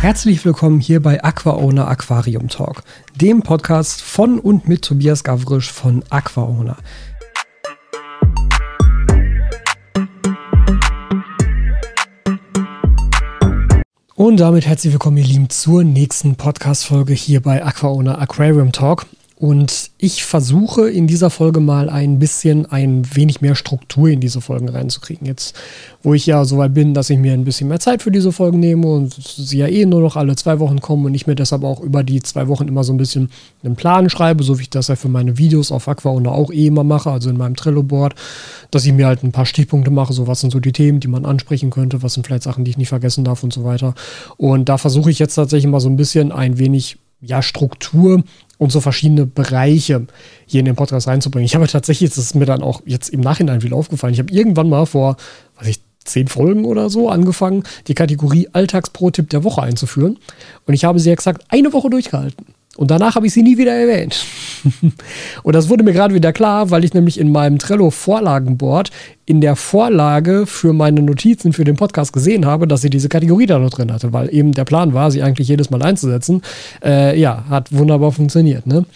Herzlich willkommen hier bei AquaOwner Aquarium Talk, dem Podcast von und mit Tobias Gavrisch von AquaOwner. Und damit herzlich willkommen, ihr Lieben, zur nächsten Podcast-Folge hier bei AquaOwner Aquarium Talk. Und ich versuche in dieser Folge mal ein bisschen ein wenig mehr Struktur in diese Folgen reinzukriegen. Jetzt, wo ich ja so weit bin, dass ich mir ein bisschen mehr Zeit für diese Folgen nehme und sie ja eh nur noch alle zwei Wochen kommen und ich mir deshalb auch über die zwei Wochen immer so ein bisschen einen Plan schreibe, so wie ich das ja für meine Videos auf Aqua und auch eh immer mache, also in meinem Trello-Board, dass ich mir halt ein paar Stichpunkte mache, so was sind so die Themen, die man ansprechen könnte, was sind vielleicht Sachen, die ich nicht vergessen darf und so weiter. Und da versuche ich jetzt tatsächlich mal so ein bisschen ein wenig ja, Struktur und so verschiedene Bereiche hier in den Podcast reinzubringen. Ich habe tatsächlich, das ist mir dann auch jetzt im Nachhinein wieder aufgefallen, ich habe irgendwann mal vor, was ich, zehn Folgen oder so angefangen, die Kategorie Alltagspro-Tipp der Woche einzuführen. Und ich habe sie exakt eine Woche durchgehalten. Und danach habe ich sie nie wieder erwähnt. und das wurde mir gerade wieder klar, weil ich nämlich in meinem Trello-Vorlagenboard in der Vorlage für meine Notizen für den Podcast gesehen habe, dass sie diese Kategorie da noch drin hatte, weil eben der Plan war, sie eigentlich jedes Mal einzusetzen. Äh, ja, hat wunderbar funktioniert, ne?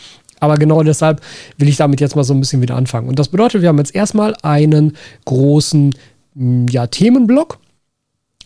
Aber genau deshalb will ich damit jetzt mal so ein bisschen wieder anfangen. Und das bedeutet, wir haben jetzt erstmal einen großen ja, Themenblock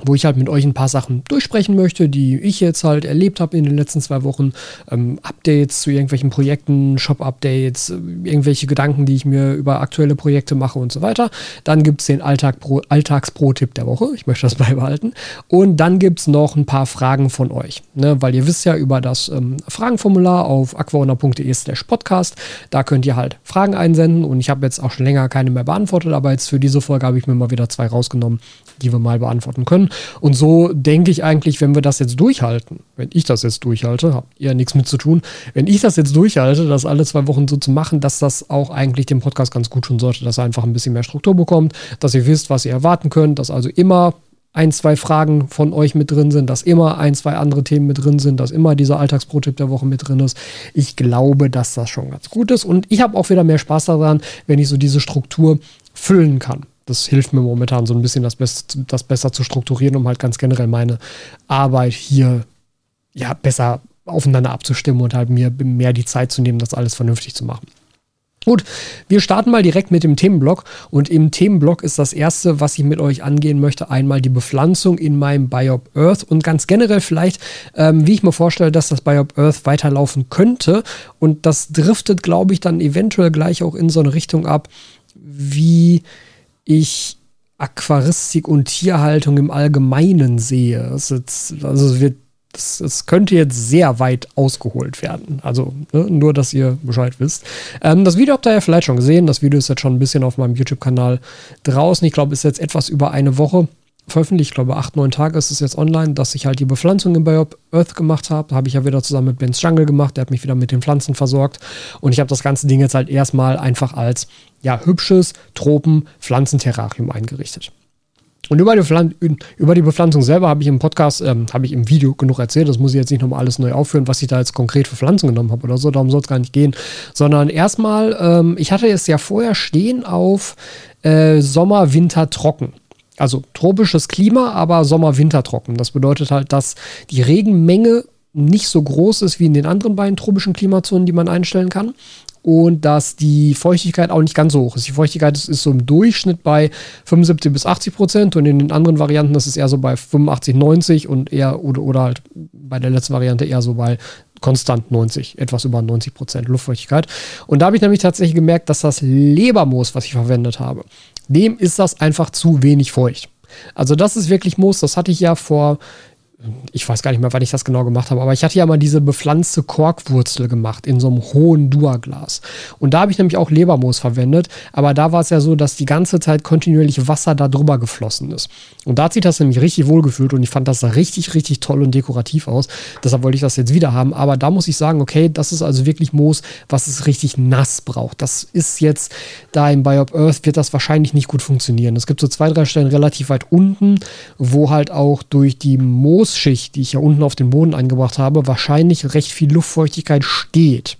wo ich halt mit euch ein paar Sachen durchsprechen möchte, die ich jetzt halt erlebt habe in den letzten zwei Wochen. Ähm, Updates zu irgendwelchen Projekten, Shop-Updates, äh, irgendwelche Gedanken, die ich mir über aktuelle Projekte mache und so weiter. Dann gibt es den Alltag Pro, Alltags-Pro-Tipp der Woche. Ich möchte das beibehalten. Und dann gibt es noch ein paar Fragen von euch. Ne? Weil ihr wisst ja über das ähm, Fragenformular auf aquaona.de slash podcast. Da könnt ihr halt Fragen einsenden. Und ich habe jetzt auch schon länger keine mehr beantwortet, aber jetzt für diese Folge habe ich mir mal wieder zwei rausgenommen, die wir mal beantworten können. Und so denke ich eigentlich, wenn wir das jetzt durchhalten, wenn ich das jetzt durchhalte, habt ihr nichts mit zu tun, wenn ich das jetzt durchhalte, das alle zwei Wochen so zu machen, dass das auch eigentlich dem Podcast ganz gut tun sollte, dass er einfach ein bisschen mehr Struktur bekommt, dass ihr wisst, was ihr erwarten könnt, dass also immer ein, zwei Fragen von euch mit drin sind, dass immer ein, zwei andere Themen mit drin sind, dass immer dieser Alltagsprotipp der Woche mit drin ist. Ich glaube, dass das schon ganz gut ist. Und ich habe auch wieder mehr Spaß daran, wenn ich so diese Struktur füllen kann das hilft mir momentan so ein bisschen, das, Best, das besser zu strukturieren, um halt ganz generell meine Arbeit hier ja besser aufeinander abzustimmen und halt mir mehr die Zeit zu nehmen, das alles vernünftig zu machen. Gut, wir starten mal direkt mit dem Themenblock. Und im Themenblock ist das erste, was ich mit euch angehen möchte, einmal die Bepflanzung in meinem Biop Earth und ganz generell vielleicht, ähm, wie ich mir vorstelle, dass das Biop Earth weiterlaufen könnte. Und das driftet, glaube ich, dann eventuell gleich auch in so eine Richtung ab, wie ich Aquaristik und Tierhaltung im Allgemeinen sehe. Es jetzt, also wird, es, es, könnte jetzt sehr weit ausgeholt werden. Also ne, nur, dass ihr Bescheid wisst. Ähm, das Video habt ihr ja vielleicht schon gesehen. Das Video ist jetzt schon ein bisschen auf meinem YouTube-Kanal draußen. Ich glaube, es ist jetzt etwas über eine Woche veröffentlicht, ich glaube acht, neun Tage ist es jetzt online, dass ich halt die Bepflanzung in Biop Earth gemacht habe. Habe ich ja wieder zusammen mit Ben's Jungle gemacht, der hat mich wieder mit den Pflanzen versorgt. Und ich habe das ganze Ding jetzt halt erstmal einfach als ja, hübsches Tropen-Pflanzenterrarium eingerichtet. Und über die, über die Bepflanzung selber habe ich im Podcast, ähm, habe ich im Video genug erzählt. Das muss ich jetzt nicht nochmal alles neu aufführen, was ich da jetzt konkret für Pflanzen genommen habe oder so. Darum soll es gar nicht gehen. Sondern erstmal, ähm, ich hatte es ja vorher stehen auf äh, Sommer, Winter, trocken. Also tropisches Klima, aber Sommer-Winter trocken. Das bedeutet halt, dass die Regenmenge nicht so groß ist wie in den anderen beiden tropischen Klimazonen, die man einstellen kann. Und dass die Feuchtigkeit auch nicht ganz so hoch ist. Die Feuchtigkeit ist, ist so im Durchschnitt bei 75 bis 80 Prozent und in den anderen Varianten ist es eher so bei 85, 90 und eher oder, oder halt bei der letzten Variante eher so bei konstant 90, etwas über 90 Prozent Luftfeuchtigkeit. Und da habe ich nämlich tatsächlich gemerkt, dass das Lebermoos, was ich verwendet habe, dem ist das einfach zu wenig feucht. Also das ist wirklich Moos, das hatte ich ja vor ich weiß gar nicht mehr, wann ich das genau gemacht habe, aber ich hatte ja mal diese bepflanzte Korkwurzel gemacht in so einem hohen Dua-Glas. Und da habe ich nämlich auch Lebermoos verwendet, aber da war es ja so, dass die ganze Zeit kontinuierlich Wasser da drüber geflossen ist. Und da hat sich das nämlich richtig wohlgefühlt und ich fand das sah richtig, richtig toll und dekorativ aus. Deshalb wollte ich das jetzt wieder haben. Aber da muss ich sagen, okay, das ist also wirklich Moos, was es richtig nass braucht. Das ist jetzt da im Biop Earth wird das wahrscheinlich nicht gut funktionieren. Es gibt so zwei, drei Stellen relativ weit unten, wo halt auch durch die Moos Schussschicht, die ich ja unten auf den Boden eingebracht habe, wahrscheinlich recht viel Luftfeuchtigkeit steht.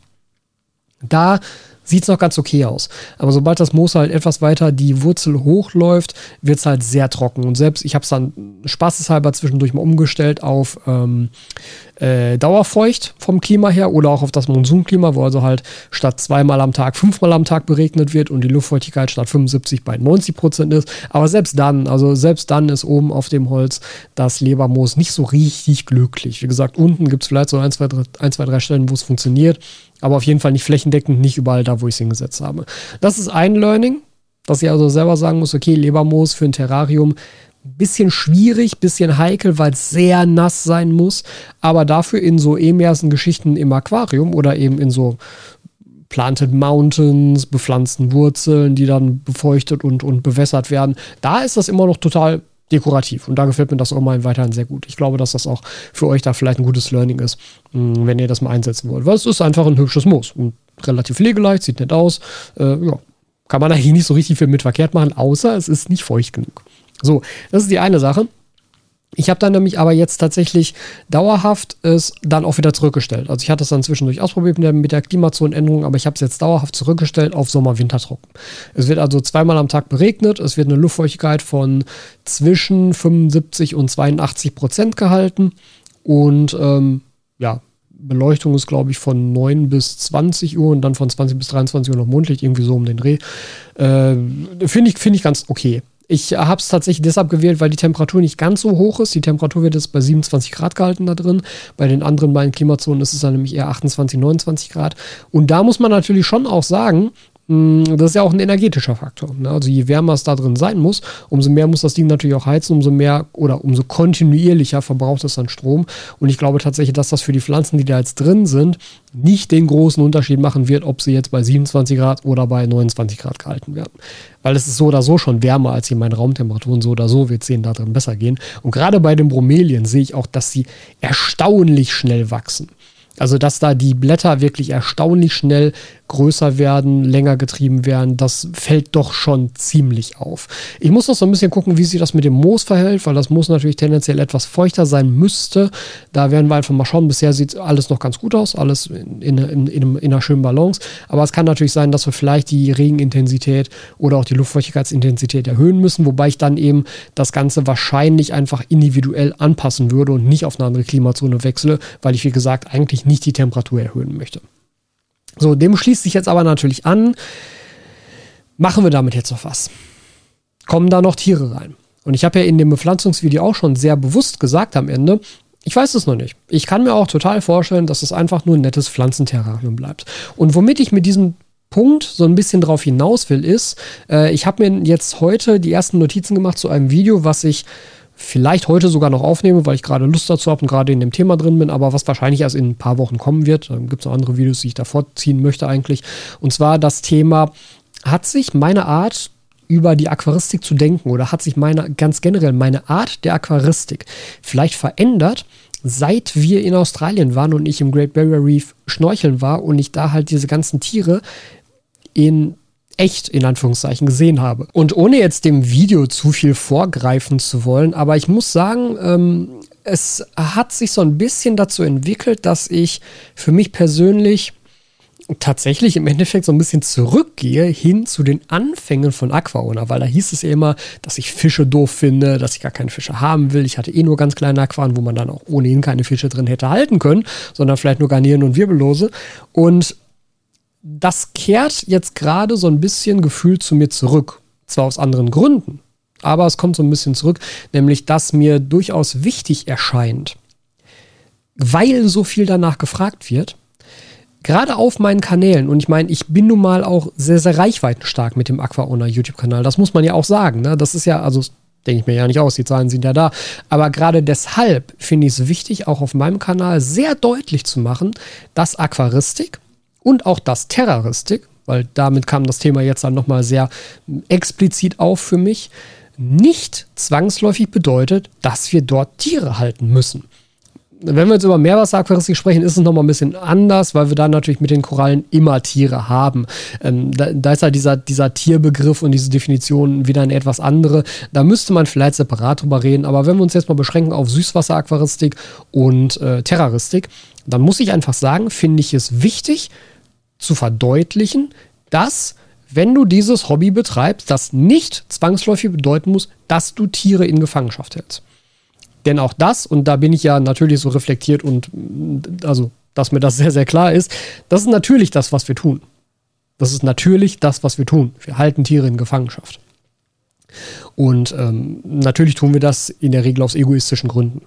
Da sieht es noch ganz okay aus. Aber sobald das Moos halt etwas weiter die Wurzel hochläuft, wird es halt sehr trocken. Und selbst, ich habe es dann spaßeshalber zwischendurch mal umgestellt auf ähm, äh, dauerfeucht vom Klima her oder auch auf das Monsunklima, wo also halt statt zweimal am Tag fünfmal am Tag beregnet wird und die Luftfeuchtigkeit statt 75 bei 90 Prozent ist. Aber selbst dann, also selbst dann ist oben auf dem Holz das Lebermoos nicht so richtig glücklich. Wie gesagt, unten gibt es vielleicht so ein zwei, drei, ein, zwei, drei Stellen, wo es funktioniert, aber auf jeden Fall nicht flächendeckend, nicht überall da, wo ich es hingesetzt habe. Das ist ein Learning, dass ich also selber sagen muss, okay, Lebermoos für ein Terrarium bisschen schwierig, bisschen heikel, weil es sehr nass sein muss, aber dafür in so emersen Geschichten im Aquarium oder eben in so Planted Mountains, bepflanzten Wurzeln, die dann befeuchtet und, und bewässert werden, da ist das immer noch total dekorativ. Und da gefällt mir das auch mal weiterhin sehr gut. Ich glaube, dass das auch für euch da vielleicht ein gutes Learning ist, hm, wenn ihr das mal einsetzen wollt. Weil es ist einfach ein hübsches Moos und relativ pflegeleicht, sieht nett aus. Äh, ja, kann man eigentlich nicht so richtig viel mit verkehrt machen, außer es ist nicht feucht genug. So, das ist die eine Sache. Ich habe dann nämlich aber jetzt tatsächlich dauerhaft es dann auch wieder zurückgestellt. Also ich hatte es dann zwischendurch ausprobiert mit der, mit der Klimazonenänderung, aber ich habe es jetzt dauerhaft zurückgestellt auf Sommer-Wintertrocken. Es wird also zweimal am Tag beregnet, es wird eine Luftfeuchtigkeit von zwischen 75 und 82 Prozent gehalten und ähm, ja, Beleuchtung ist, glaube ich, von 9 bis 20 Uhr und dann von 20 bis 23 Uhr noch Mondlicht, irgendwie so um den Dreh. Äh, Finde ich, find ich ganz okay. Ich habe es tatsächlich deshalb gewählt, weil die Temperatur nicht ganz so hoch ist. Die Temperatur wird jetzt bei 27 Grad gehalten da drin. Bei den anderen beiden Klimazonen ist es dann nämlich eher 28, 29 Grad. Und da muss man natürlich schon auch sagen, das ist ja auch ein energetischer Faktor. Ne? Also je wärmer es da drin sein muss, umso mehr muss das Ding natürlich auch heizen, umso mehr oder umso kontinuierlicher verbraucht es dann Strom. Und ich glaube tatsächlich, dass das für die Pflanzen, die da jetzt drin sind, nicht den großen Unterschied machen wird, ob sie jetzt bei 27 Grad oder bei 29 Grad gehalten werden. Weil es ist so oder so schon wärmer als hier meine Raumtemperaturen. So oder so wird es denen da drin besser gehen. Und gerade bei den Bromelien sehe ich auch, dass sie erstaunlich schnell wachsen. Also, dass da die Blätter wirklich erstaunlich schnell größer werden, länger getrieben werden, das fällt doch schon ziemlich auf. Ich muss noch so ein bisschen gucken, wie sich das mit dem Moos verhält, weil das Moos natürlich tendenziell etwas feuchter sein müsste. Da werden wir einfach mal schauen. Bisher sieht alles noch ganz gut aus, alles in, in, in, in einer schönen Balance. Aber es kann natürlich sein, dass wir vielleicht die Regenintensität oder auch die Luftfeuchtigkeitsintensität erhöhen müssen, wobei ich dann eben das Ganze wahrscheinlich einfach individuell anpassen würde und nicht auf eine andere Klimazone wechsle, weil ich, wie gesagt, eigentlich nicht die Temperatur erhöhen möchte. So, dem schließt sich jetzt aber natürlich an, machen wir damit jetzt noch was? Kommen da noch Tiere rein? Und ich habe ja in dem Bepflanzungsvideo auch schon sehr bewusst gesagt am Ende, ich weiß es noch nicht. Ich kann mir auch total vorstellen, dass es einfach nur ein nettes Pflanzenterrarium bleibt. Und womit ich mit diesem Punkt so ein bisschen drauf hinaus will, ist, äh, ich habe mir jetzt heute die ersten Notizen gemacht zu einem Video, was ich vielleicht heute sogar noch aufnehme, weil ich gerade Lust dazu habe und gerade in dem Thema drin bin, aber was wahrscheinlich erst in ein paar Wochen kommen wird. Dann gibt es noch andere Videos, die ich davor ziehen möchte eigentlich. Und zwar das Thema, hat sich meine Art über die Aquaristik zu denken oder hat sich meine, ganz generell meine Art der Aquaristik vielleicht verändert, seit wir in Australien waren und ich im Great Barrier Reef schnorcheln war und ich da halt diese ganzen Tiere in echt in Anführungszeichen gesehen habe. Und ohne jetzt dem Video zu viel vorgreifen zu wollen, aber ich muss sagen, ähm, es hat sich so ein bisschen dazu entwickelt, dass ich für mich persönlich tatsächlich im Endeffekt so ein bisschen zurückgehe hin zu den Anfängen von Aquaona, weil da hieß es ja immer, dass ich Fische doof finde, dass ich gar keine Fische haben will. Ich hatte eh nur ganz kleine Aquarien, wo man dann auch ohnehin keine Fische drin hätte halten können, sondern vielleicht nur Garnieren und Wirbellose. Und das kehrt jetzt gerade so ein bisschen gefühlt zu mir zurück. Zwar aus anderen Gründen, aber es kommt so ein bisschen zurück, nämlich dass mir durchaus wichtig erscheint, weil so viel danach gefragt wird, gerade auf meinen Kanälen, und ich meine, ich bin nun mal auch sehr, sehr reichweitenstark mit dem Aquaona YouTube-Kanal, das muss man ja auch sagen, ne? das ist ja, also denke ich mir ja nicht aus, die Zahlen sind ja da, aber gerade deshalb finde ich es wichtig, auch auf meinem Kanal sehr deutlich zu machen, dass Aquaristik, und auch das Terroristik, weil damit kam das Thema jetzt dann nochmal sehr explizit auf für mich, nicht zwangsläufig bedeutet, dass wir dort Tiere halten müssen. Wenn wir jetzt über Meerwasseraquaristik sprechen, ist es nochmal ein bisschen anders, weil wir da natürlich mit den Korallen immer Tiere haben. Ähm, da, da, ist halt dieser, dieser Tierbegriff und diese Definition wieder eine etwas andere. Da müsste man vielleicht separat drüber reden. Aber wenn wir uns jetzt mal beschränken auf Süßwasseraquaristik und äh, Terroristik, dann muss ich einfach sagen, finde ich es wichtig, zu verdeutlichen, dass wenn du dieses Hobby betreibst, das nicht zwangsläufig bedeuten muss, dass du Tiere in Gefangenschaft hältst. Denn auch das, und da bin ich ja natürlich so reflektiert und also, dass mir das sehr, sehr klar ist, das ist natürlich das, was wir tun. Das ist natürlich das, was wir tun. Wir halten Tiere in Gefangenschaft. Und ähm, natürlich tun wir das in der Regel aus egoistischen Gründen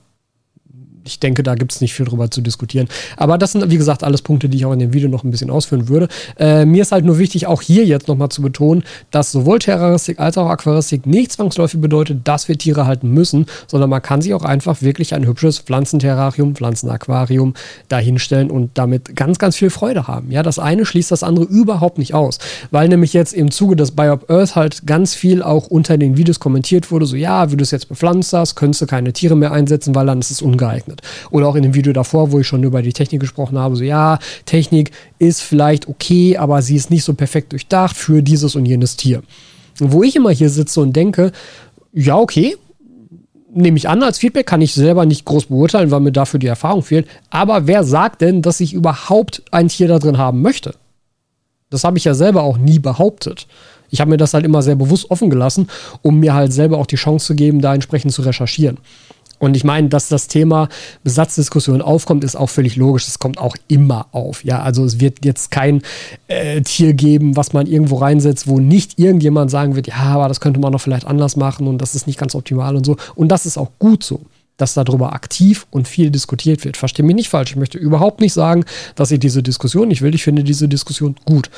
ich denke, da gibt es nicht viel drüber zu diskutieren. Aber das sind, wie gesagt, alles Punkte, die ich auch in dem Video noch ein bisschen ausführen würde. Äh, mir ist halt nur wichtig, auch hier jetzt nochmal zu betonen, dass sowohl Terroristik als auch Aquaristik nicht zwangsläufig bedeutet, dass wir Tiere halten müssen, sondern man kann sich auch einfach wirklich ein hübsches Pflanzenterrarium, Pflanzenaquarium dahinstellen und damit ganz, ganz viel Freude haben. Ja, das eine schließt das andere überhaupt nicht aus, weil nämlich jetzt im Zuge des Biop Earth halt ganz viel auch unter den Videos kommentiert wurde, so ja, wie du es jetzt bepflanzt hast, könntest du keine Tiere mehr einsetzen, weil dann ist es ungeeignet geeignet. Oder auch in dem Video davor, wo ich schon über die Technik gesprochen habe, so ja, Technik ist vielleicht okay, aber sie ist nicht so perfekt durchdacht für dieses und jenes Tier. Wo ich immer hier sitze und denke, ja, okay, nehme ich an als Feedback, kann ich selber nicht groß beurteilen, weil mir dafür die Erfahrung fehlt. Aber wer sagt denn, dass ich überhaupt ein Tier da drin haben möchte? Das habe ich ja selber auch nie behauptet. Ich habe mir das halt immer sehr bewusst offen gelassen, um mir halt selber auch die Chance zu geben, da entsprechend zu recherchieren. Und ich meine, dass das Thema Besatzdiskussion aufkommt, ist auch völlig logisch. Es kommt auch immer auf. Ja, also es wird jetzt kein äh, Tier geben, was man irgendwo reinsetzt, wo nicht irgendjemand sagen wird, ja, aber das könnte man noch vielleicht anders machen und das ist nicht ganz optimal und so. Und das ist auch gut so dass darüber aktiv und viel diskutiert wird. Verstehe mich nicht falsch. Ich möchte überhaupt nicht sagen, dass ich diese Diskussion nicht will. Ich finde diese Diskussion gut,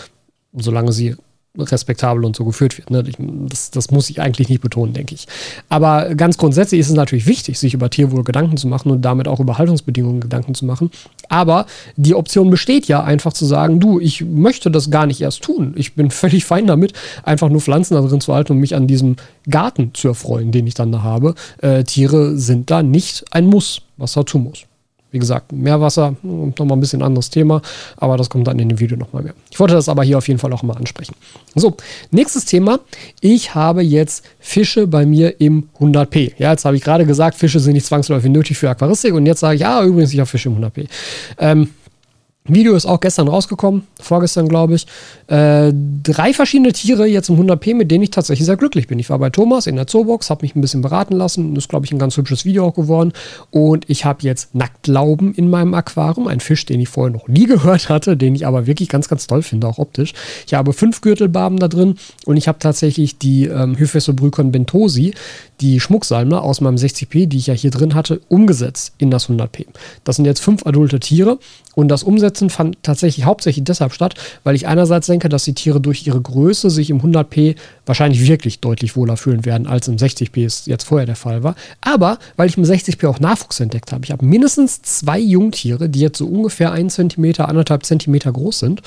solange sie respektabel und so geführt wird. Ne? Das, das, muss ich eigentlich nicht betonen, denke ich. Aber ganz grundsätzlich ist es natürlich wichtig, sich über Tierwohl Gedanken zu machen und damit auch über Haltungsbedingungen Gedanken zu machen. Aber die Option besteht ja einfach zu sagen, du, ich möchte das gar nicht erst tun. Ich bin völlig fein damit, einfach nur Pflanzen da drin zu halten und mich an diesem Garten zu erfreuen, den ich dann da habe. Äh, Tiere sind da nicht ein Muss, was dazu muss. Wie gesagt, Meerwasser, nochmal ein bisschen anderes Thema, aber das kommt dann in dem Video nochmal mehr. Ich wollte das aber hier auf jeden Fall auch mal ansprechen. So, nächstes Thema. Ich habe jetzt Fische bei mir im 100p. Ja, jetzt habe ich gerade gesagt, Fische sind nicht zwangsläufig nötig für Aquaristik und jetzt sage ich, ja, übrigens, ich habe Fische im 100p. Ähm, Video ist auch gestern rausgekommen, vorgestern glaube ich. Äh, drei verschiedene Tiere jetzt im 100p, mit denen ich tatsächlich sehr glücklich bin. Ich war bei Thomas in der Zoobox, habe mich ein bisschen beraten lassen. Ist, glaube ich, ein ganz hübsches Video auch geworden. Und ich habe jetzt Nacktlauben in meinem Aquarium. Ein Fisch, den ich vorher noch nie gehört hatte, den ich aber wirklich ganz, ganz toll finde, auch optisch. Ich habe fünf Gürtelbarben da drin und ich habe tatsächlich die ähm, Hyphesobrycon bentosi, die Schmucksalme aus meinem 60p, die ich ja hier drin hatte, umgesetzt in das 100p. Das sind jetzt fünf adulte Tiere und das Umsetzen fand tatsächlich hauptsächlich deshalb statt, weil ich einerseits denke, dass die Tiere durch ihre Größe sich im 100p wahrscheinlich wirklich deutlich wohler fühlen werden, als im 60p es jetzt vorher der Fall war. Aber weil ich im 60p auch Nachwuchs entdeckt habe. Ich habe mindestens zwei Jungtiere, die jetzt so ungefähr 1 cm, 1,5 cm groß sind.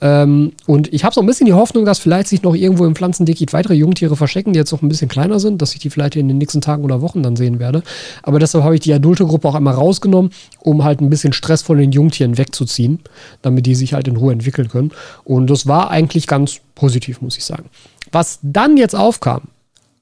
Ähm, und ich habe so ein bisschen die Hoffnung, dass vielleicht sich noch irgendwo im Pflanzendickicht weitere Jungtiere verstecken, die jetzt noch ein bisschen kleiner sind, dass ich die vielleicht in den nächsten Tagen oder Wochen dann sehen werde. Aber deshalb habe ich die adulte Gruppe auch einmal rausgenommen, um halt ein bisschen Stress von den Jungtieren wegzuziehen, damit die sich halt in Ruhe entwickeln können. Und das war eigentlich ganz positiv, muss ich sagen. Was dann jetzt aufkam,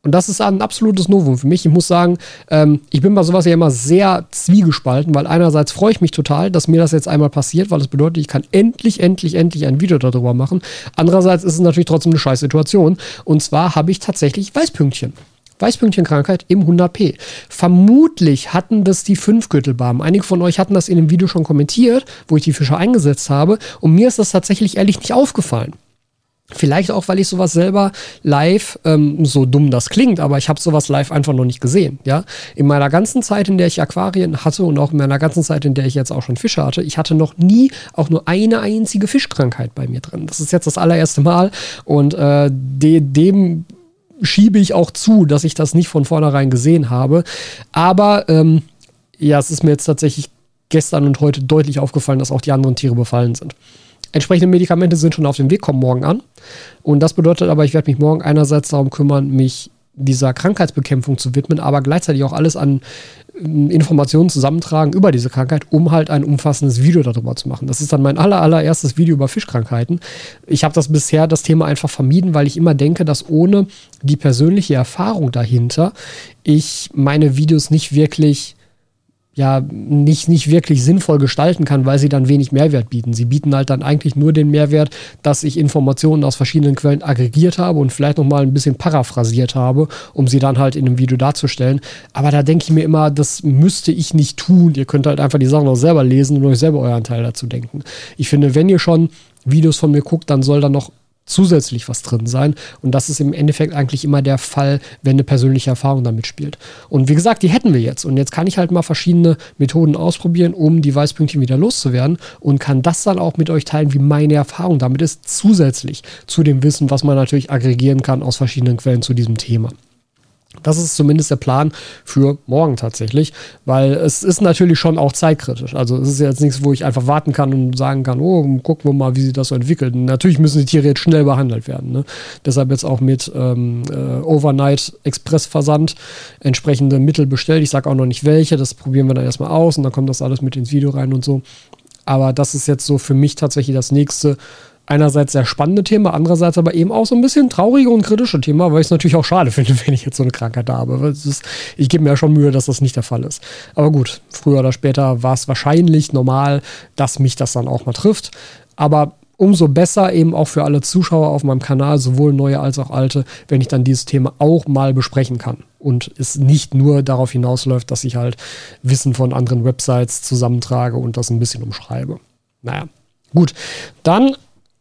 und das ist ein absolutes Novum für mich. Ich muss sagen, ähm, ich bin bei sowas ja immer sehr zwiegespalten, weil einerseits freue ich mich total, dass mir das jetzt einmal passiert, weil das bedeutet, ich kann endlich, endlich, endlich ein Video darüber machen. Andererseits ist es natürlich trotzdem eine scheiß Situation. Und zwar habe ich tatsächlich Weißpünktchen. Weißpünktchenkrankheit im 100p. Vermutlich hatten das die Fünfgürtelbarben. Einige von euch hatten das in dem Video schon kommentiert, wo ich die Fische eingesetzt habe. Und mir ist das tatsächlich ehrlich nicht aufgefallen. Vielleicht auch, weil ich sowas selber live, ähm, so dumm das klingt, aber ich habe sowas live einfach noch nicht gesehen. Ja, in meiner ganzen Zeit, in der ich Aquarien hatte und auch in meiner ganzen Zeit, in der ich jetzt auch schon Fische hatte, ich hatte noch nie auch nur eine einzige Fischkrankheit bei mir drin. Das ist jetzt das allererste Mal und äh, de dem schiebe ich auch zu, dass ich das nicht von vornherein gesehen habe. Aber ähm, ja, es ist mir jetzt tatsächlich gestern und heute deutlich aufgefallen, dass auch die anderen Tiere befallen sind. Entsprechende Medikamente sind schon auf dem Weg, kommen morgen an. Und das bedeutet aber, ich werde mich morgen einerseits darum kümmern, mich dieser Krankheitsbekämpfung zu widmen, aber gleichzeitig auch alles an ähm, Informationen zusammentragen über diese Krankheit, um halt ein umfassendes Video darüber zu machen. Das ist dann mein aller, allererstes Video über Fischkrankheiten. Ich habe das bisher das Thema einfach vermieden, weil ich immer denke, dass ohne die persönliche Erfahrung dahinter ich meine Videos nicht wirklich ja nicht, nicht wirklich sinnvoll gestalten kann, weil sie dann wenig Mehrwert bieten. Sie bieten halt dann eigentlich nur den Mehrwert, dass ich Informationen aus verschiedenen Quellen aggregiert habe und vielleicht nochmal ein bisschen paraphrasiert habe, um sie dann halt in einem Video darzustellen. Aber da denke ich mir immer, das müsste ich nicht tun. Ihr könnt halt einfach die Sachen auch selber lesen und euch selber euren Teil dazu denken. Ich finde, wenn ihr schon Videos von mir guckt, dann soll da noch zusätzlich was drin sein. Und das ist im Endeffekt eigentlich immer der Fall, wenn eine persönliche Erfahrung damit spielt. Und wie gesagt, die hätten wir jetzt. Und jetzt kann ich halt mal verschiedene Methoden ausprobieren, um die Weißpünktchen wieder loszuwerden und kann das dann auch mit euch teilen, wie meine Erfahrung damit ist, zusätzlich zu dem Wissen, was man natürlich aggregieren kann aus verschiedenen Quellen zu diesem Thema. Das ist zumindest der Plan für morgen tatsächlich, weil es ist natürlich schon auch zeitkritisch. Also es ist jetzt nichts, wo ich einfach warten kann und sagen kann, oh, gucken wir mal, wie sich das so entwickelt. Und natürlich müssen die Tiere jetzt schnell behandelt werden. Ne? Deshalb jetzt auch mit ähm, äh, Overnight Express Versand entsprechende Mittel bestellt. Ich sage auch noch nicht welche, das probieren wir dann erstmal aus und dann kommt das alles mit ins Video rein und so. Aber das ist jetzt so für mich tatsächlich das nächste einerseits sehr spannende Thema, andererseits aber eben auch so ein bisschen traurige und kritische Thema, weil ich es natürlich auch schade finde, wenn ich jetzt so eine Krankheit habe. Ist, ich gebe mir ja schon Mühe, dass das nicht der Fall ist. Aber gut, früher oder später war es wahrscheinlich normal, dass mich das dann auch mal trifft. Aber umso besser eben auch für alle Zuschauer auf meinem Kanal, sowohl neue als auch alte, wenn ich dann dieses Thema auch mal besprechen kann. Und es nicht nur darauf hinausläuft, dass ich halt Wissen von anderen Websites zusammentrage und das ein bisschen umschreibe. Naja, gut. Dann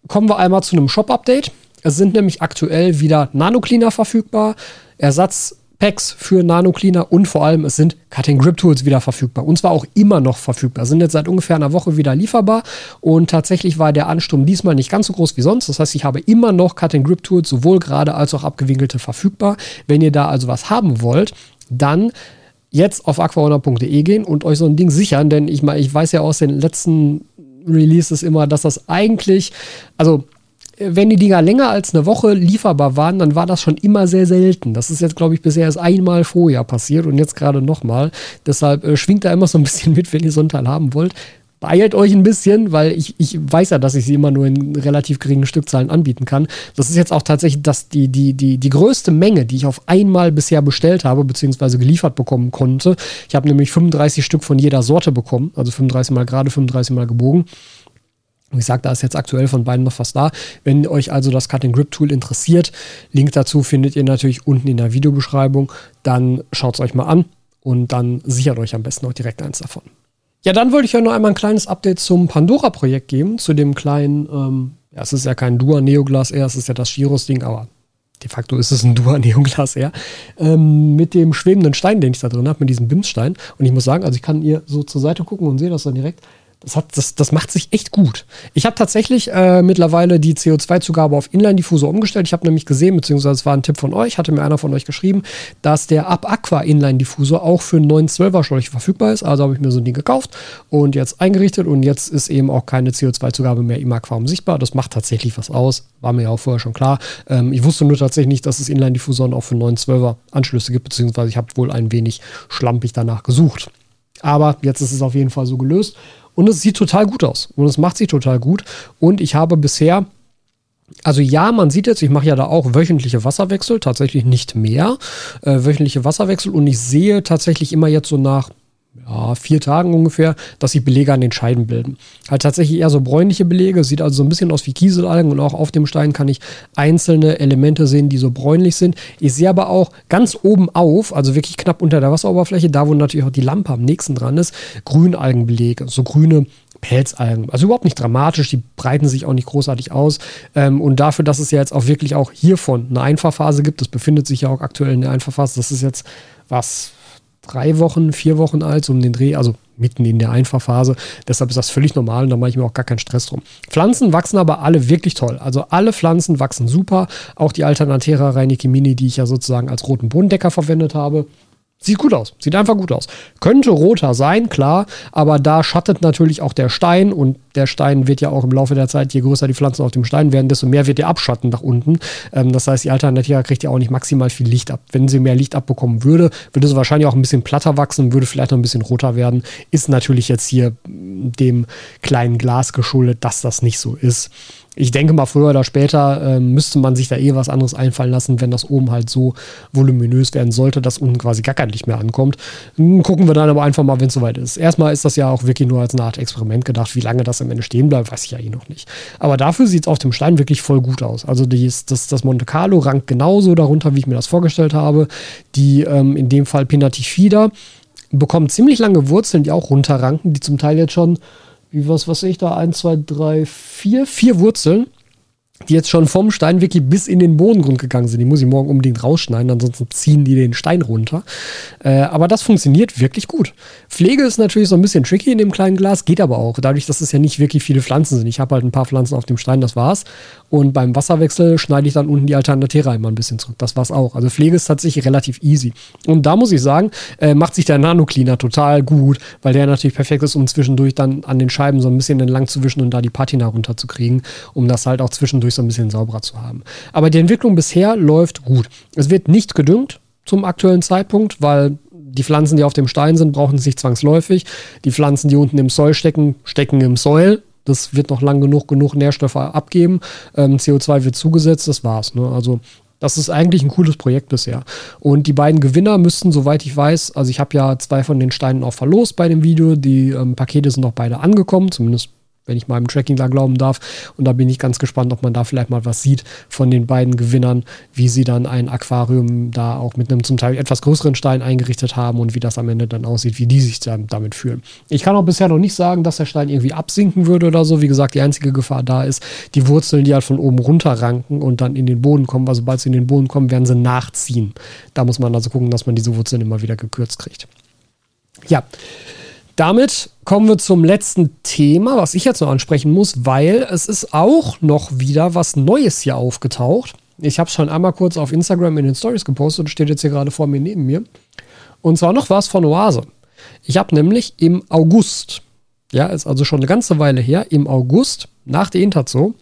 kommen wir einmal zu einem Shop-Update. Es sind nämlich aktuell wieder Nano-Cleaner verfügbar, Ersatzpacks für Nano-Cleaner und vor allem es sind Cutting Grip Tools wieder verfügbar. Und zwar auch immer noch verfügbar. Sind jetzt seit ungefähr einer Woche wieder lieferbar und tatsächlich war der Ansturm diesmal nicht ganz so groß wie sonst. Das heißt, ich habe immer noch Cutting Grip Tools, sowohl gerade als auch abgewinkelte verfügbar. Wenn ihr da also was haben wollt, dann jetzt auf aquaona.de gehen und euch so ein Ding sichern, denn ich, ich weiß ja aus den letzten Releases immer, dass das eigentlich, also wenn die Dinger länger als eine Woche lieferbar waren, dann war das schon immer sehr selten. Das ist jetzt, glaube ich, bisher erst einmal vorher passiert und jetzt gerade nochmal. Deshalb äh, schwingt da immer so ein bisschen mit, wenn ihr so einen Teil haben wollt beeilt euch ein bisschen, weil ich, ich weiß ja, dass ich sie immer nur in relativ geringen Stückzahlen anbieten kann. Das ist jetzt auch tatsächlich das, die, die, die, die größte Menge, die ich auf einmal bisher bestellt habe, beziehungsweise geliefert bekommen konnte. Ich habe nämlich 35 Stück von jeder Sorte bekommen, also 35 mal gerade, 35 mal gebogen. Ich sage, da ist jetzt aktuell von beiden noch was da. Wenn euch also das Cutting Grip Tool interessiert, Link dazu findet ihr natürlich unten in der Videobeschreibung. Dann schaut es euch mal an und dann sichert euch am besten auch direkt eins davon. Ja, dann wollte ich ja noch einmal ein kleines Update zum Pandora-Projekt geben, zu dem kleinen, ähm, ja, es ist ja kein Dua Neoglas R, es ist ja das Giros-Ding, aber de facto ist es ein Dua Neoglas R, ähm, mit dem schwebenden Stein, den ich da drin habe, mit diesem Bimsstein. Und ich muss sagen, also ich kann ihr so zur Seite gucken und sehe das dann direkt. Das, hat, das, das macht sich echt gut. Ich habe tatsächlich äh, mittlerweile die CO2-Zugabe auf Inline-Diffusor umgestellt. Ich habe nämlich gesehen, beziehungsweise es war ein Tipp von euch, hatte mir einer von euch geschrieben, dass der Ab Aqua Inline-Diffusor auch für einen 912er Schläuche verfügbar ist. Also habe ich mir so ein Ding gekauft und jetzt eingerichtet und jetzt ist eben auch keine CO2-Zugabe mehr im Aquarium sichtbar. Das macht tatsächlich was aus. War mir ja auch vorher schon klar. Ähm, ich wusste nur tatsächlich nicht, dass es Inline-Diffusoren auch für 912er Anschlüsse gibt, beziehungsweise ich habe wohl ein wenig schlampig danach gesucht. Aber jetzt ist es auf jeden Fall so gelöst. Und es sieht total gut aus. Und es macht sich total gut. Und ich habe bisher, also ja, man sieht jetzt, ich mache ja da auch wöchentliche Wasserwechsel, tatsächlich nicht mehr. Äh, wöchentliche Wasserwechsel. Und ich sehe tatsächlich immer jetzt so nach ja, vier Tagen ungefähr, dass sich Belege an den Scheiden bilden. Halt tatsächlich eher so bräunliche Belege, sieht also so ein bisschen aus wie Kieselalgen und auch auf dem Stein kann ich einzelne Elemente sehen, die so bräunlich sind. Ich sehe aber auch ganz oben auf, also wirklich knapp unter der Wasseroberfläche, da wo natürlich auch die Lampe am nächsten dran ist, Grünalgenbelege, so grüne Pelzalgen. Also überhaupt nicht dramatisch, die breiten sich auch nicht großartig aus. Ähm, und dafür, dass es ja jetzt auch wirklich auch hiervon eine Einfahrphase gibt, das befindet sich ja auch aktuell in der Einfahrphase, das ist jetzt was, drei Wochen, vier Wochen alt, so um den Dreh, also mitten in der Einfahrphase. Deshalb ist das völlig normal und da mache ich mir auch gar keinen Stress drum. Pflanzen wachsen aber alle wirklich toll. Also alle Pflanzen wachsen super. Auch die Alternatera Reineke Mini, die ich ja sozusagen als roten Bodendecker verwendet habe, Sieht gut aus, sieht einfach gut aus. Könnte roter sein, klar, aber da schattet natürlich auch der Stein und der Stein wird ja auch im Laufe der Zeit, je größer die Pflanzen auf dem Stein werden, desto mehr wird der abschatten nach unten. Ähm, das heißt, die Alternativa kriegt ja auch nicht maximal viel Licht ab. Wenn sie mehr Licht abbekommen würde, würde sie wahrscheinlich auch ein bisschen platter wachsen, würde vielleicht noch ein bisschen roter werden. Ist natürlich jetzt hier dem kleinen Glas geschuldet, dass das nicht so ist. Ich denke mal, früher oder später äh, müsste man sich da eh was anderes einfallen lassen, wenn das oben halt so voluminös werden sollte, dass unten quasi gar kein Licht mehr ankommt. Hm, gucken wir dann aber einfach mal, wenn es soweit ist. Erstmal ist das ja auch wirklich nur als eine Art Experiment gedacht. Wie lange das am Ende stehen bleibt, weiß ich ja eh noch nicht. Aber dafür sieht es auf dem Stein wirklich voll gut aus. Also dies, das, das Monte Carlo rankt genauso darunter, wie ich mir das vorgestellt habe. Die ähm, in dem Fall Pinatifida bekommen ziemlich lange Wurzeln, die auch runterranken, die zum Teil jetzt schon wie was, was ich da, eins, zwei, drei, vier, vier Wurzeln die jetzt schon vom Steinwiki bis in den Bodengrund gegangen sind. Die muss ich morgen unbedingt rausschneiden, ansonsten ziehen die den Stein runter. Äh, aber das funktioniert wirklich gut. Pflege ist natürlich so ein bisschen tricky in dem kleinen Glas, geht aber auch. Dadurch, dass es ja nicht wirklich viele Pflanzen sind. Ich habe halt ein paar Pflanzen auf dem Stein, das war's. Und beim Wasserwechsel schneide ich dann unten die Alternativa immer ein bisschen zurück. Das war's auch. Also Pflege ist tatsächlich relativ easy. Und da muss ich sagen, äh, macht sich der Nano Cleaner total gut, weil der natürlich perfekt ist, um zwischendurch dann an den Scheiben so ein bisschen entlang zu wischen und da die Patina runterzukriegen, um das halt auch zwischendurch so ein bisschen sauberer zu haben. Aber die Entwicklung bisher läuft gut. Es wird nicht gedüngt zum aktuellen Zeitpunkt, weil die Pflanzen, die auf dem Stein sind, brauchen es nicht zwangsläufig. Die Pflanzen, die unten im Soil stecken, stecken im Soil. Das wird noch lang genug, genug Nährstoffe abgeben. Ähm, CO2 wird zugesetzt, das war's. Ne? Also das ist eigentlich ein cooles Projekt bisher. Und die beiden Gewinner müssten, soweit ich weiß, also ich habe ja zwei von den Steinen auch verlost bei dem Video. Die ähm, Pakete sind auch beide angekommen, zumindest wenn ich meinem Tracking da glauben darf. Und da bin ich ganz gespannt, ob man da vielleicht mal was sieht von den beiden Gewinnern, wie sie dann ein Aquarium da auch mit einem zum Teil etwas größeren Stein eingerichtet haben und wie das am Ende dann aussieht, wie die sich damit fühlen. Ich kann auch bisher noch nicht sagen, dass der Stein irgendwie absinken würde oder so. Wie gesagt, die einzige Gefahr da ist, die Wurzeln, die halt von oben runter ranken und dann in den Boden kommen, weil sobald sie in den Boden kommen, werden sie nachziehen. Da muss man also gucken, dass man diese Wurzeln immer wieder gekürzt kriegt. Ja, damit kommen wir zum letzten Thema, was ich jetzt noch ansprechen muss, weil es ist auch noch wieder was Neues hier aufgetaucht. Ich habe es schon einmal kurz auf Instagram in den Stories gepostet und steht jetzt hier gerade vor mir neben mir. Und zwar noch was von Oase. Ich habe nämlich im August, ja, ist also schon eine ganze Weile her, im August nach der Interzo,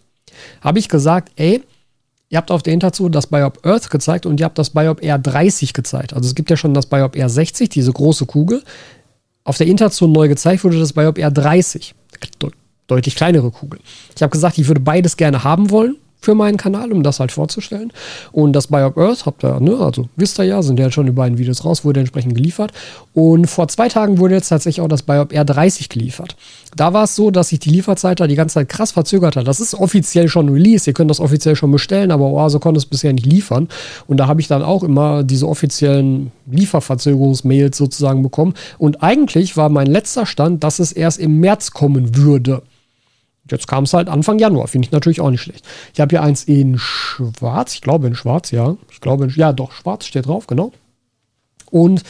habe ich gesagt, ey, ihr habt auf der Interzo das Biop Earth gezeigt und ihr habt das Biop R30 gezeigt. Also es gibt ja schon das Biop R60, diese große Kugel auf der Interzone neu gezeigt wurde das Biop R30. De deutlich kleinere Kugel. Ich habe gesagt, ich würde beides gerne haben wollen für meinen Kanal, um das halt vorzustellen. Und das Biop Earth habt ihr, ne, also wisst ihr ja, sind ja schon die beiden Videos raus, wurde entsprechend geliefert. Und vor zwei Tagen wurde jetzt tatsächlich auch das Biop R30 geliefert. Da war es so, dass sich die Lieferzeit da die ganze Zeit krass verzögert hat. Das ist offiziell schon Release, ihr könnt das offiziell schon bestellen, aber Oase konnte es bisher nicht liefern. Und da habe ich dann auch immer diese offiziellen Lieferverzögerungsmails sozusagen bekommen. Und eigentlich war mein letzter Stand, dass es erst im März kommen würde. Jetzt kam es halt Anfang Januar, finde ich natürlich auch nicht schlecht. Ich habe hier eins in schwarz, ich glaube in schwarz, ja. Ich glaube, in, ja doch, schwarz steht drauf, genau. Und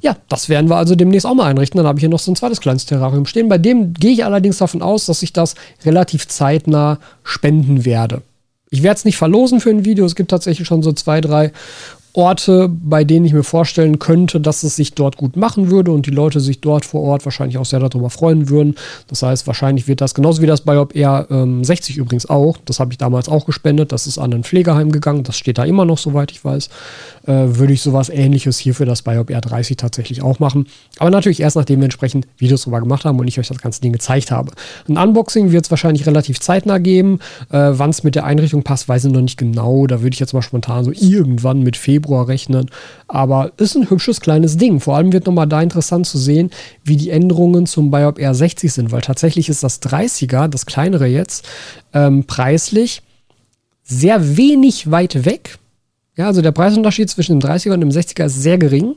ja, das werden wir also demnächst auch mal einrichten. Dann habe ich hier noch so ein zweites kleines Terrarium stehen. Bei dem gehe ich allerdings davon aus, dass ich das relativ zeitnah spenden werde. Ich werde es nicht verlosen für ein Video. Es gibt tatsächlich schon so zwei, drei Orte, bei denen ich mir vorstellen könnte, dass es sich dort gut machen würde und die Leute sich dort vor Ort wahrscheinlich auch sehr darüber freuen würden. Das heißt, wahrscheinlich wird das genauso wie das bei R ähm, 60 übrigens auch. Das habe ich damals auch gespendet. Das ist an ein Pflegeheim gegangen. Das steht da immer noch, soweit ich weiß. Äh, würde ich sowas ähnliches hier für das Biop R30 tatsächlich auch machen. Aber natürlich erst nachdem wir entsprechend Videos darüber gemacht haben und ich euch das ganze Ding gezeigt habe. Ein Unboxing wird es wahrscheinlich relativ zeitnah geben. Äh, Wann es mit der Einrichtung passt, weiß ich noch nicht genau. Da würde ich jetzt mal spontan so irgendwann mit Februar rechnen. Aber ist ein hübsches kleines Ding. Vor allem wird nochmal da interessant zu sehen, wie die Änderungen zum Biop R60 sind, weil tatsächlich ist das 30er, das kleinere jetzt, ähm, preislich sehr wenig weit weg. Ja, also der Preisunterschied zwischen dem 30er und dem 60er ist sehr gering.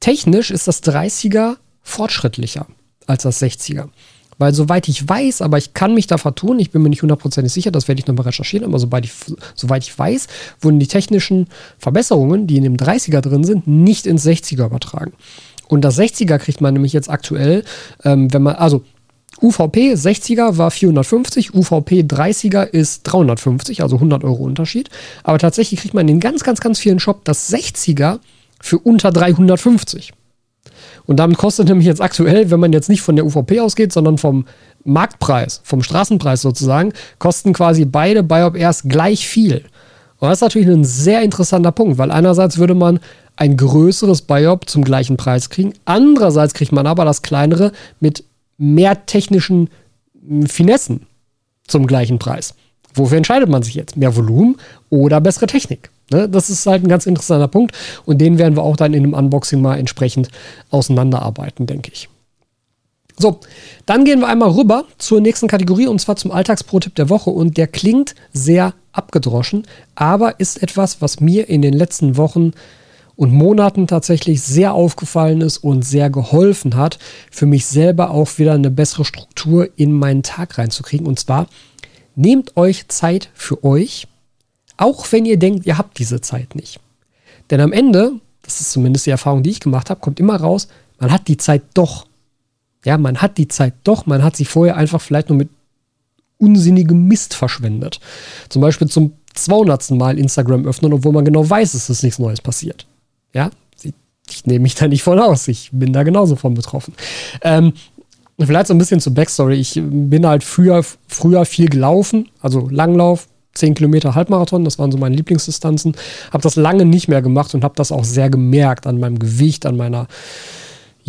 Technisch ist das 30er fortschrittlicher als das 60er. Weil soweit ich weiß, aber ich kann mich da vertun, ich bin mir nicht hundertprozentig sicher, das werde ich nochmal recherchieren, aber sobald ich, soweit ich weiß, wurden die technischen Verbesserungen, die in dem 30er drin sind, nicht ins 60er übertragen. Und das 60er kriegt man nämlich jetzt aktuell, ähm, wenn man, also UVP 60er war 450, UVP 30er ist 350, also 100 Euro Unterschied. Aber tatsächlich kriegt man in ganz, ganz, ganz vielen Shop das 60er für unter 350. Und damit kostet nämlich jetzt aktuell, wenn man jetzt nicht von der UVP ausgeht, sondern vom Marktpreis, vom Straßenpreis sozusagen, kosten quasi beide Biop erst gleich viel. Und das ist natürlich ein sehr interessanter Punkt, weil einerseits würde man ein größeres Biop zum gleichen Preis kriegen, andererseits kriegt man aber das kleinere mit mehr technischen hm, Finessen. zum gleichen Preis. Wofür entscheidet man sich jetzt? Mehr Volumen oder bessere Technik? Ne? Das ist halt ein ganz interessanter Punkt und den werden wir auch dann in einem Unboxing mal entsprechend auseinanderarbeiten, denke ich. So, dann gehen wir einmal rüber zur nächsten Kategorie und zwar zum Alltagspro-Tipp der Woche und der klingt sehr abgedroschen, aber ist etwas, was mir in den letzten Wochen und Monaten tatsächlich sehr aufgefallen ist und sehr geholfen hat, für mich selber auch wieder eine bessere Struktur in meinen Tag reinzukriegen. Und zwar nehmt euch Zeit für euch, auch wenn ihr denkt, ihr habt diese Zeit nicht. Denn am Ende, das ist zumindest die Erfahrung, die ich gemacht habe, kommt immer raus, man hat die Zeit doch. Ja, man hat die Zeit doch, man hat sie vorher einfach vielleicht nur mit unsinnigem Mist verschwendet. Zum Beispiel zum 200. Mal Instagram öffnen, obwohl man genau weiß, dass es nichts Neues passiert. Ja, ich nehme mich da nicht voll aus. Ich bin da genauso von betroffen. Ähm, vielleicht so ein bisschen zur Backstory. Ich bin halt früher, früher viel gelaufen, also Langlauf, 10 Kilometer Halbmarathon, das waren so meine Lieblingsdistanzen. Habe das lange nicht mehr gemacht und habe das auch sehr gemerkt an meinem Gewicht, an meiner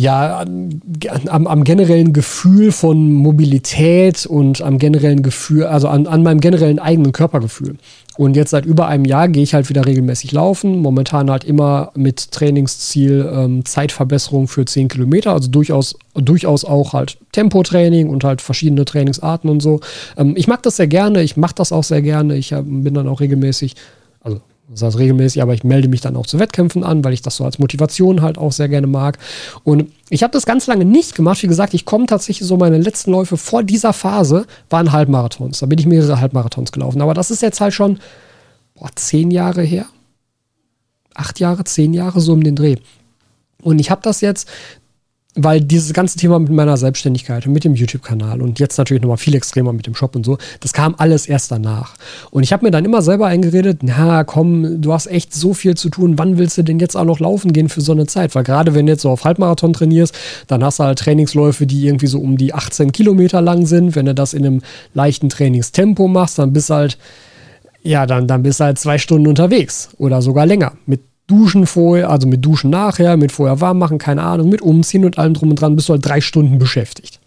ja, am, am, generellen Gefühl von Mobilität und am generellen Gefühl, also an, an meinem generellen eigenen Körpergefühl. Und jetzt seit über einem Jahr gehe ich halt wieder regelmäßig laufen. Momentan halt immer mit Trainingsziel ähm, Zeitverbesserung für 10 Kilometer. Also durchaus, durchaus auch halt Tempotraining und halt verschiedene Trainingsarten und so. Ähm, ich mag das sehr gerne. Ich mache das auch sehr gerne. Ich hab, bin dann auch regelmäßig, das heißt regelmäßig, aber ich melde mich dann auch zu Wettkämpfen an, weil ich das so als Motivation halt auch sehr gerne mag. Und ich habe das ganz lange nicht gemacht. Wie gesagt, ich komme tatsächlich so meine letzten Läufe vor dieser Phase waren Halbmarathons. Da bin ich mehrere Halbmarathons gelaufen. Aber das ist jetzt halt schon boah, zehn Jahre her. Acht Jahre, zehn Jahre so um den Dreh. Und ich habe das jetzt weil dieses ganze Thema mit meiner Selbstständigkeit und mit dem YouTube-Kanal und jetzt natürlich nochmal viel extremer mit dem Shop und so, das kam alles erst danach. Und ich habe mir dann immer selber eingeredet, na komm, du hast echt so viel zu tun, wann willst du denn jetzt auch noch laufen gehen für so eine Zeit? Weil gerade wenn du jetzt so auf Halbmarathon trainierst, dann hast du halt Trainingsläufe, die irgendwie so um die 18 Kilometer lang sind. Wenn du das in einem leichten Trainingstempo machst, dann bist halt, ja, dann, dann bist du halt zwei Stunden unterwegs oder sogar länger mit Duschen vorher, also mit Duschen nachher, mit vorher warm machen, keine Ahnung, mit Umziehen und allem drum und dran, bist du halt drei Stunden beschäftigt.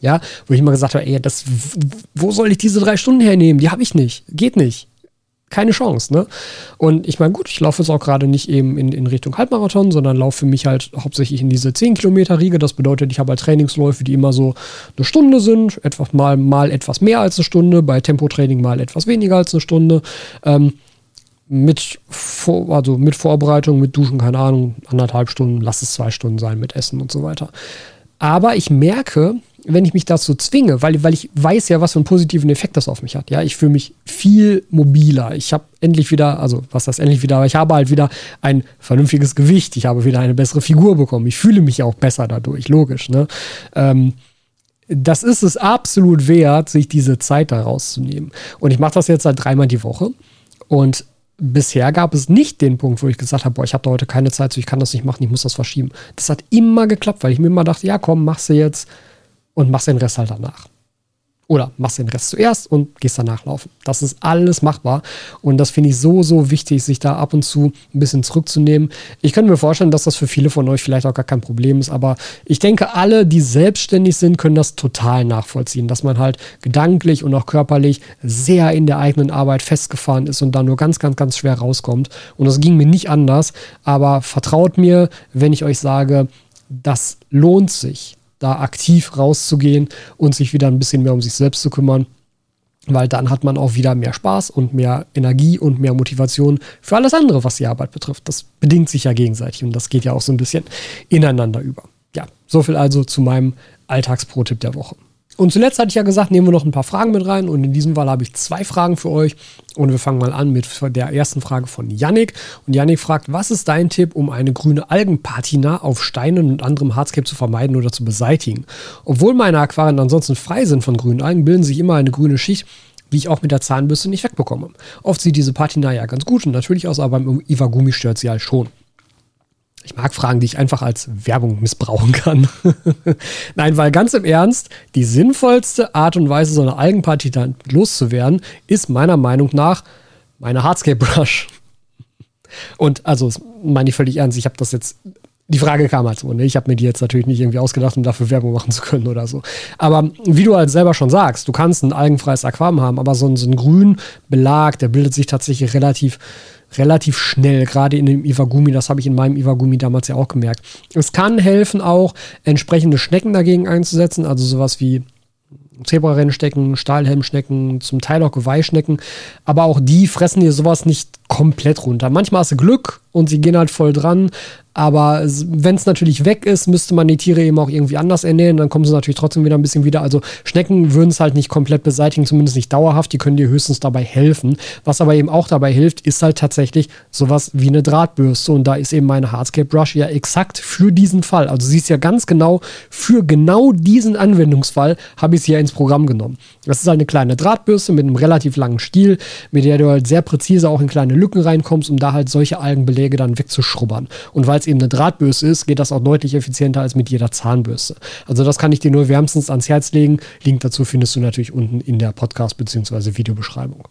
Ja, wo ich immer gesagt habe, ey, das, wo soll ich diese drei Stunden hernehmen? Die habe ich nicht. Geht nicht. Keine Chance, ne? Und ich meine, gut, ich laufe jetzt auch gerade nicht eben in, in Richtung Halbmarathon, sondern laufe für mich halt hauptsächlich in diese 10 Kilometer Riege. Das bedeutet, ich habe halt Trainingsläufe, die immer so eine Stunde sind, etwas mal, mal etwas mehr als eine Stunde, bei Tempotraining mal etwas weniger als eine Stunde. Ähm, mit, Vor also mit Vorbereitung, mit Duschen, keine Ahnung, anderthalb Stunden, lass es zwei Stunden sein mit Essen und so weiter. Aber ich merke, wenn ich mich dazu zwinge, weil, weil ich weiß ja, was für einen positiven Effekt das auf mich hat. Ja, ich fühle mich viel mobiler. Ich habe endlich wieder, also was das endlich wieder, aber ich habe halt wieder ein vernünftiges Gewicht. Ich habe wieder eine bessere Figur bekommen. Ich fühle mich auch besser dadurch, logisch. Ne? Ähm, das ist es absolut wert, sich diese Zeit da rauszunehmen. Und ich mache das jetzt seit dreimal die Woche. Und bisher gab es nicht den Punkt, wo ich gesagt habe, boah, ich habe da heute keine Zeit, so ich kann das nicht machen, ich muss das verschieben. Das hat immer geklappt, weil ich mir immer dachte, ja komm, machst du jetzt und machst den Rest halt danach. Oder machst den Rest zuerst und gehst danach laufen. Das ist alles machbar. Und das finde ich so, so wichtig, sich da ab und zu ein bisschen zurückzunehmen. Ich könnte mir vorstellen, dass das für viele von euch vielleicht auch gar kein Problem ist. Aber ich denke, alle, die selbstständig sind, können das total nachvollziehen. Dass man halt gedanklich und auch körperlich sehr in der eigenen Arbeit festgefahren ist und da nur ganz, ganz, ganz schwer rauskommt. Und das ging mir nicht anders. Aber vertraut mir, wenn ich euch sage, das lohnt sich da aktiv rauszugehen und sich wieder ein bisschen mehr um sich selbst zu kümmern. Weil dann hat man auch wieder mehr Spaß und mehr Energie und mehr Motivation für alles andere, was die Arbeit betrifft. Das bedingt sich ja gegenseitig und das geht ja auch so ein bisschen ineinander über. Ja, soviel also zu meinem Alltagspro-Tipp der Woche. Und zuletzt hatte ich ja gesagt, nehmen wir noch ein paar Fragen mit rein. Und in diesem Fall habe ich zwei Fragen für euch. Und wir fangen mal an mit der ersten Frage von Yannick. Und Yannick fragt, was ist dein Tipp, um eine grüne Algenpatina auf Steinen und anderem Hardscape zu vermeiden oder zu beseitigen? Obwohl meine Aquarien ansonsten frei sind von grünen Algen, bilden sich immer eine grüne Schicht, die ich auch mit der Zahnbürste nicht wegbekomme. Oft sieht diese Patina ja ganz gut und natürlich aus, aber beim Iwagumi stört sie halt schon. Ich mag Fragen, die ich einfach als Werbung missbrauchen kann. Nein, weil ganz im Ernst, die sinnvollste Art und Weise, so eine Algenpartie dann loszuwerden, ist meiner Meinung nach meine Hardscape Brush. Und also, meine ich völlig ernst, ich habe das jetzt die Frage kam halt so. Ne? Ich habe mir die jetzt natürlich nicht irgendwie ausgedacht, um dafür Werbung machen zu können oder so. Aber wie du halt selber schon sagst, du kannst ein algenfreies Aquarium haben, aber so ein, so ein grünen Belag, der bildet sich tatsächlich relativ relativ schnell, gerade in dem Iwagumi, das habe ich in meinem Iwagumi damals ja auch gemerkt. Es kann helfen auch, entsprechende Schnecken dagegen einzusetzen, also sowas wie Zebrarennstecken, Stahlhelmschnecken, zum Teil auch Geweihschnecken, aber auch die fressen dir sowas nicht komplett runter. Manchmal hast du Glück und sie gehen halt voll dran, aber wenn es natürlich weg ist, müsste man die Tiere eben auch irgendwie anders ernähren. Dann kommen sie natürlich trotzdem wieder ein bisschen wieder. Also Schnecken würden es halt nicht komplett beseitigen, zumindest nicht dauerhaft. Die können dir höchstens dabei helfen. Was aber eben auch dabei hilft, ist halt tatsächlich sowas wie eine Drahtbürste. Und da ist eben meine Hardscape Brush ja exakt für diesen Fall. Also sie ist ja ganz genau für genau diesen Anwendungsfall habe ich sie ja ins Programm genommen. Das ist halt eine kleine Drahtbürste mit einem relativ langen Stiel, mit der du halt sehr präzise auch in kleine Lücken reinkommst, um da halt solche Algenbeläge dann wegzuschrubbern. Und weil es eben eine Drahtbürste ist, geht das auch deutlich effizienter als mit jeder Zahnbürste. Also das kann ich dir nur wärmstens ans Herz legen. Link dazu findest du natürlich unten in der Podcast- bzw. Videobeschreibung.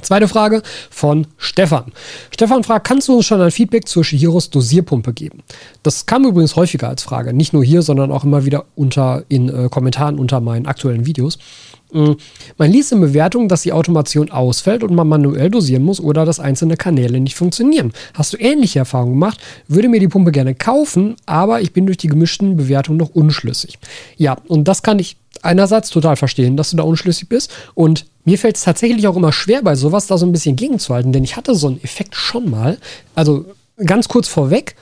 Zweite Frage von Stefan. Stefan fragt, kannst du uns schon ein Feedback zur Shihiros Dosierpumpe geben? Das kam übrigens häufiger als Frage. Nicht nur hier, sondern auch immer wieder unter, in äh, Kommentaren unter meinen aktuellen Videos. Mm, man liest in Bewertungen, dass die Automation ausfällt und man manuell dosieren muss oder dass einzelne Kanäle nicht funktionieren. Hast du ähnliche Erfahrungen gemacht? Würde mir die Pumpe gerne kaufen, aber ich bin durch die gemischten Bewertungen noch unschlüssig. Ja, und das kann ich einerseits total verstehen, dass du da unschlüssig bist und mir fällt es tatsächlich auch immer schwer, bei sowas da so ein bisschen gegenzuhalten, denn ich hatte so einen Effekt schon mal. Also ganz kurz vorweg,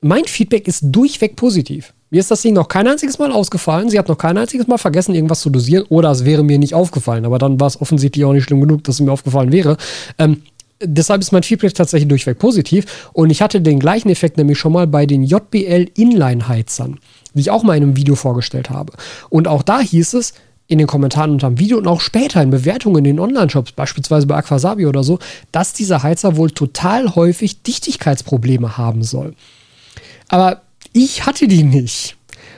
mein Feedback ist durchweg positiv. Mir ist das Ding noch kein einziges Mal ausgefallen. Sie hat noch kein einziges Mal vergessen, irgendwas zu dosieren. Oder es wäre mir nicht aufgefallen. Aber dann war es offensichtlich auch nicht schlimm genug, dass es mir aufgefallen wäre. Ähm, deshalb ist mein Feedback tatsächlich durchweg positiv. Und ich hatte den gleichen Effekt nämlich schon mal bei den JBL Inline-Heizern, die ich auch mal in einem Video vorgestellt habe. Und auch da hieß es, in den Kommentaren unter dem Video und auch später in Bewertungen in den Online-Shops, beispielsweise bei Aquasabi oder so, dass dieser Heizer wohl total häufig Dichtigkeitsprobleme haben soll. Aber ich hatte die nicht.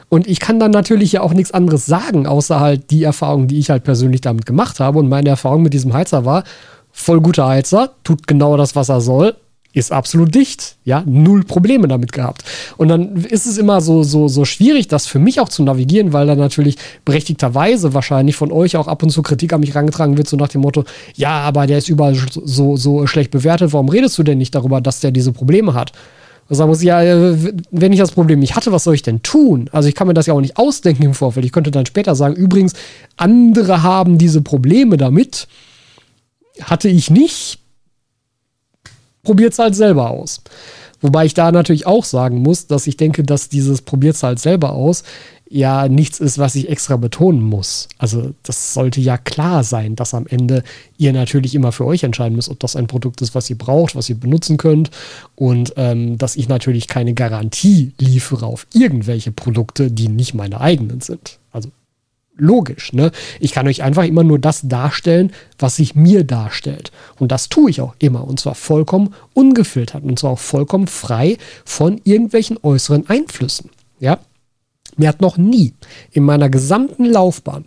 Und ich kann dann natürlich ja auch nichts anderes sagen, außer halt die Erfahrung, die ich halt persönlich damit gemacht habe. Und meine Erfahrung mit diesem Heizer war, voll guter Heizer, tut genau das, was er soll, ist absolut dicht. Ja, null Probleme damit gehabt. Und dann ist es immer so, so, so schwierig, das für mich auch zu navigieren, weil dann natürlich berechtigterweise wahrscheinlich von euch auch ab und zu Kritik an mich herangetragen wird, so nach dem Motto, ja, aber der ist überall so, so schlecht bewertet, warum redest du denn nicht darüber, dass der diese Probleme hat? Und sagen muss, ja, äh, wenn ich das Problem nicht hatte, was soll ich denn tun? Also ich kann mir das ja auch nicht ausdenken im Vorfeld. Ich könnte dann später sagen, übrigens, andere haben diese Probleme damit. Hatte ich nicht. Probiert es halt selber aus. Wobei ich da natürlich auch sagen muss, dass ich denke, dass dieses probiert es halt selber aus ja nichts ist, was ich extra betonen muss. Also das sollte ja klar sein, dass am Ende ihr natürlich immer für euch entscheiden müsst, ob das ein Produkt ist, was ihr braucht, was ihr benutzen könnt und ähm, dass ich natürlich keine Garantie liefere auf irgendwelche Produkte, die nicht meine eigenen sind. Also logisch, ne? Ich kann euch einfach immer nur das darstellen, was sich mir darstellt. Und das tue ich auch immer. Und zwar vollkommen ungefiltert. Und zwar auch vollkommen frei von irgendwelchen äußeren Einflüssen. Ja? Mir hat noch nie in meiner gesamten Laufbahn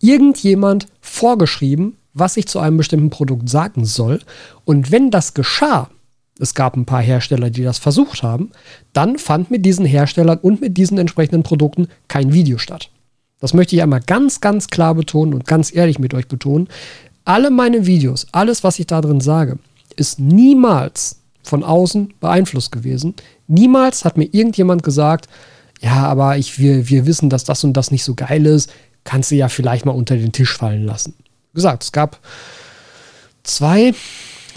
irgendjemand vorgeschrieben, was ich zu einem bestimmten Produkt sagen soll. Und wenn das geschah, es gab ein paar Hersteller, die das versucht haben, dann fand mit diesen Herstellern und mit diesen entsprechenden Produkten kein Video statt. Das möchte ich einmal ganz, ganz klar betonen und ganz ehrlich mit euch betonen. Alle meine Videos, alles, was ich da drin sage, ist niemals von außen beeinflusst gewesen. Niemals hat mir irgendjemand gesagt, ja, aber ich, wir, wir wissen, dass das und das nicht so geil ist, kannst du ja vielleicht mal unter den Tisch fallen lassen. Wie gesagt, es gab zwei,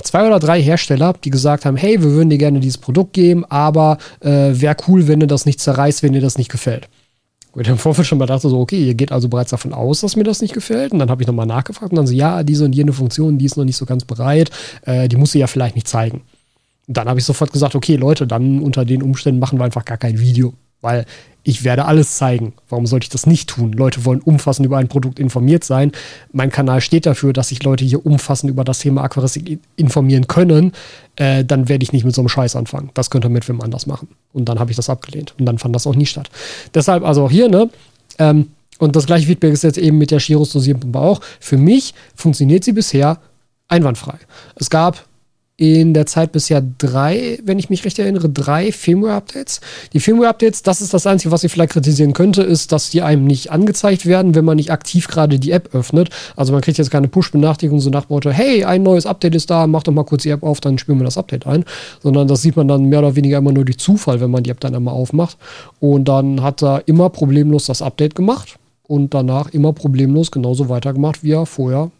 zwei oder drei Hersteller, die gesagt haben, hey, wir würden dir gerne dieses Produkt geben, aber äh, wäre cool, wenn du das nicht zerreißt, wenn dir das nicht gefällt. Und ich im Vorfeld schon mal dachte, so, okay, ihr geht also bereits davon aus, dass mir das nicht gefällt. Und dann habe ich nochmal nachgefragt und dann so, ja, diese und jene Funktion, die ist noch nicht so ganz bereit, äh, die musst du ja vielleicht nicht zeigen. Und dann habe ich sofort gesagt, okay, Leute, dann unter den Umständen machen wir einfach gar kein Video. Weil ich werde alles zeigen. Warum sollte ich das nicht tun? Leute wollen umfassend über ein Produkt informiert sein. Mein Kanal steht dafür, dass sich Leute hier umfassend über das Thema Aquaristik informieren können. Äh, dann werde ich nicht mit so einem Scheiß anfangen. Das könnte mit wem anders machen. Und dann habe ich das abgelehnt. Und dann fand das auch nie statt. Deshalb also auch hier, ne? Ähm, und das gleiche Feedback ist jetzt eben mit der Chiros Dosierpumpe auch. Für mich funktioniert sie bisher einwandfrei. Es gab in der Zeit bisher drei, wenn ich mich recht erinnere, drei Firmware-Updates. Die Firmware-Updates, das ist das Einzige, was ich vielleicht kritisieren könnte, ist, dass die einem nicht angezeigt werden, wenn man nicht aktiv gerade die App öffnet. Also man kriegt jetzt keine Push-Benachrichtigung so nach Motto, hey, ein neues Update ist da, mach doch mal kurz die App auf, dann spielen wir das Update ein. Sondern das sieht man dann mehr oder weniger immer nur durch Zufall, wenn man die App dann einmal aufmacht. Und dann hat er immer problemlos das Update gemacht und danach immer problemlos genauso weitergemacht, wie er vorher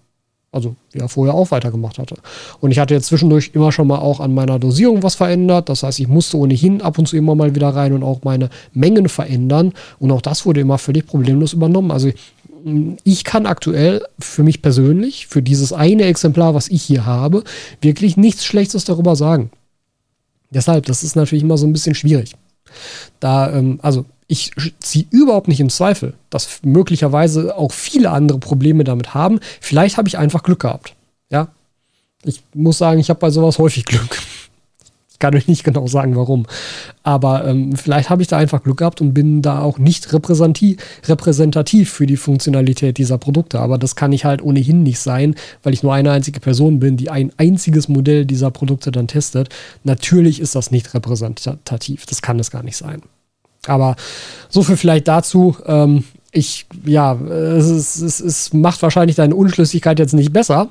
also wie er vorher auch weitergemacht hatte. Und ich hatte jetzt zwischendurch immer schon mal auch an meiner Dosierung was verändert. Das heißt, ich musste ohnehin ab und zu immer mal wieder rein und auch meine Mengen verändern. Und auch das wurde immer völlig problemlos übernommen. Also ich kann aktuell für mich persönlich, für dieses eine Exemplar, was ich hier habe, wirklich nichts Schlechtes darüber sagen. Deshalb, das ist natürlich immer so ein bisschen schwierig. Da, ähm, also ich ziehe überhaupt nicht im Zweifel, dass möglicherweise auch viele andere Probleme damit haben. Vielleicht habe ich einfach Glück gehabt. Ja. Ich muss sagen, ich habe bei sowas häufig Glück. Ich kann euch nicht genau sagen, warum. Aber ähm, vielleicht habe ich da einfach Glück gehabt und bin da auch nicht repräsentativ, repräsentativ für die Funktionalität dieser Produkte. Aber das kann ich halt ohnehin nicht sein, weil ich nur eine einzige Person bin, die ein einziges Modell dieser Produkte dann testet. Natürlich ist das nicht repräsentativ. Das kann es gar nicht sein. Aber so viel vielleicht dazu. Ähm, ich, ja, es, ist, es, es, macht wahrscheinlich deine Unschlüssigkeit jetzt nicht besser.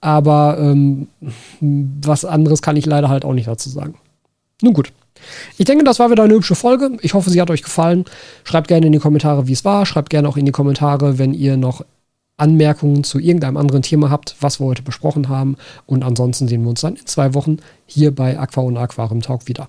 Aber ähm, was anderes kann ich leider halt auch nicht dazu sagen. Nun gut. Ich denke, das war wieder eine hübsche Folge. Ich hoffe, sie hat euch gefallen. Schreibt gerne in die Kommentare, wie es war. Schreibt gerne auch in die Kommentare, wenn ihr noch Anmerkungen zu irgendeinem anderen Thema habt, was wir heute besprochen haben. Und ansonsten sehen wir uns dann in zwei Wochen hier bei Aqua und Aquarium Talk wieder.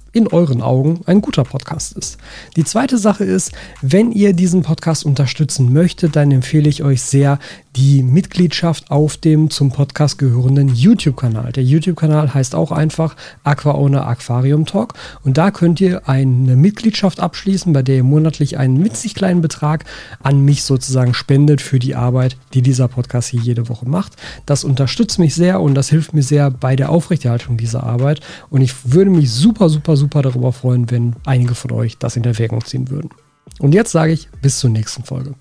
in euren Augen ein guter Podcast ist. Die zweite Sache ist, wenn ihr diesen Podcast unterstützen möchtet, dann empfehle ich euch sehr, die Mitgliedschaft auf dem zum Podcast gehörenden YouTube-Kanal. Der YouTube-Kanal heißt auch einfach Aqua Owner Aquarium Talk und da könnt ihr eine Mitgliedschaft abschließen, bei der ihr monatlich einen witzig kleinen Betrag an mich sozusagen spendet für die Arbeit, die dieser Podcast hier jede Woche macht. Das unterstützt mich sehr und das hilft mir sehr bei der Aufrechterhaltung dieser Arbeit und ich würde mich super, super, super darüber freuen, wenn einige von euch das in Erwägung ziehen würden. Und jetzt sage ich bis zur nächsten Folge.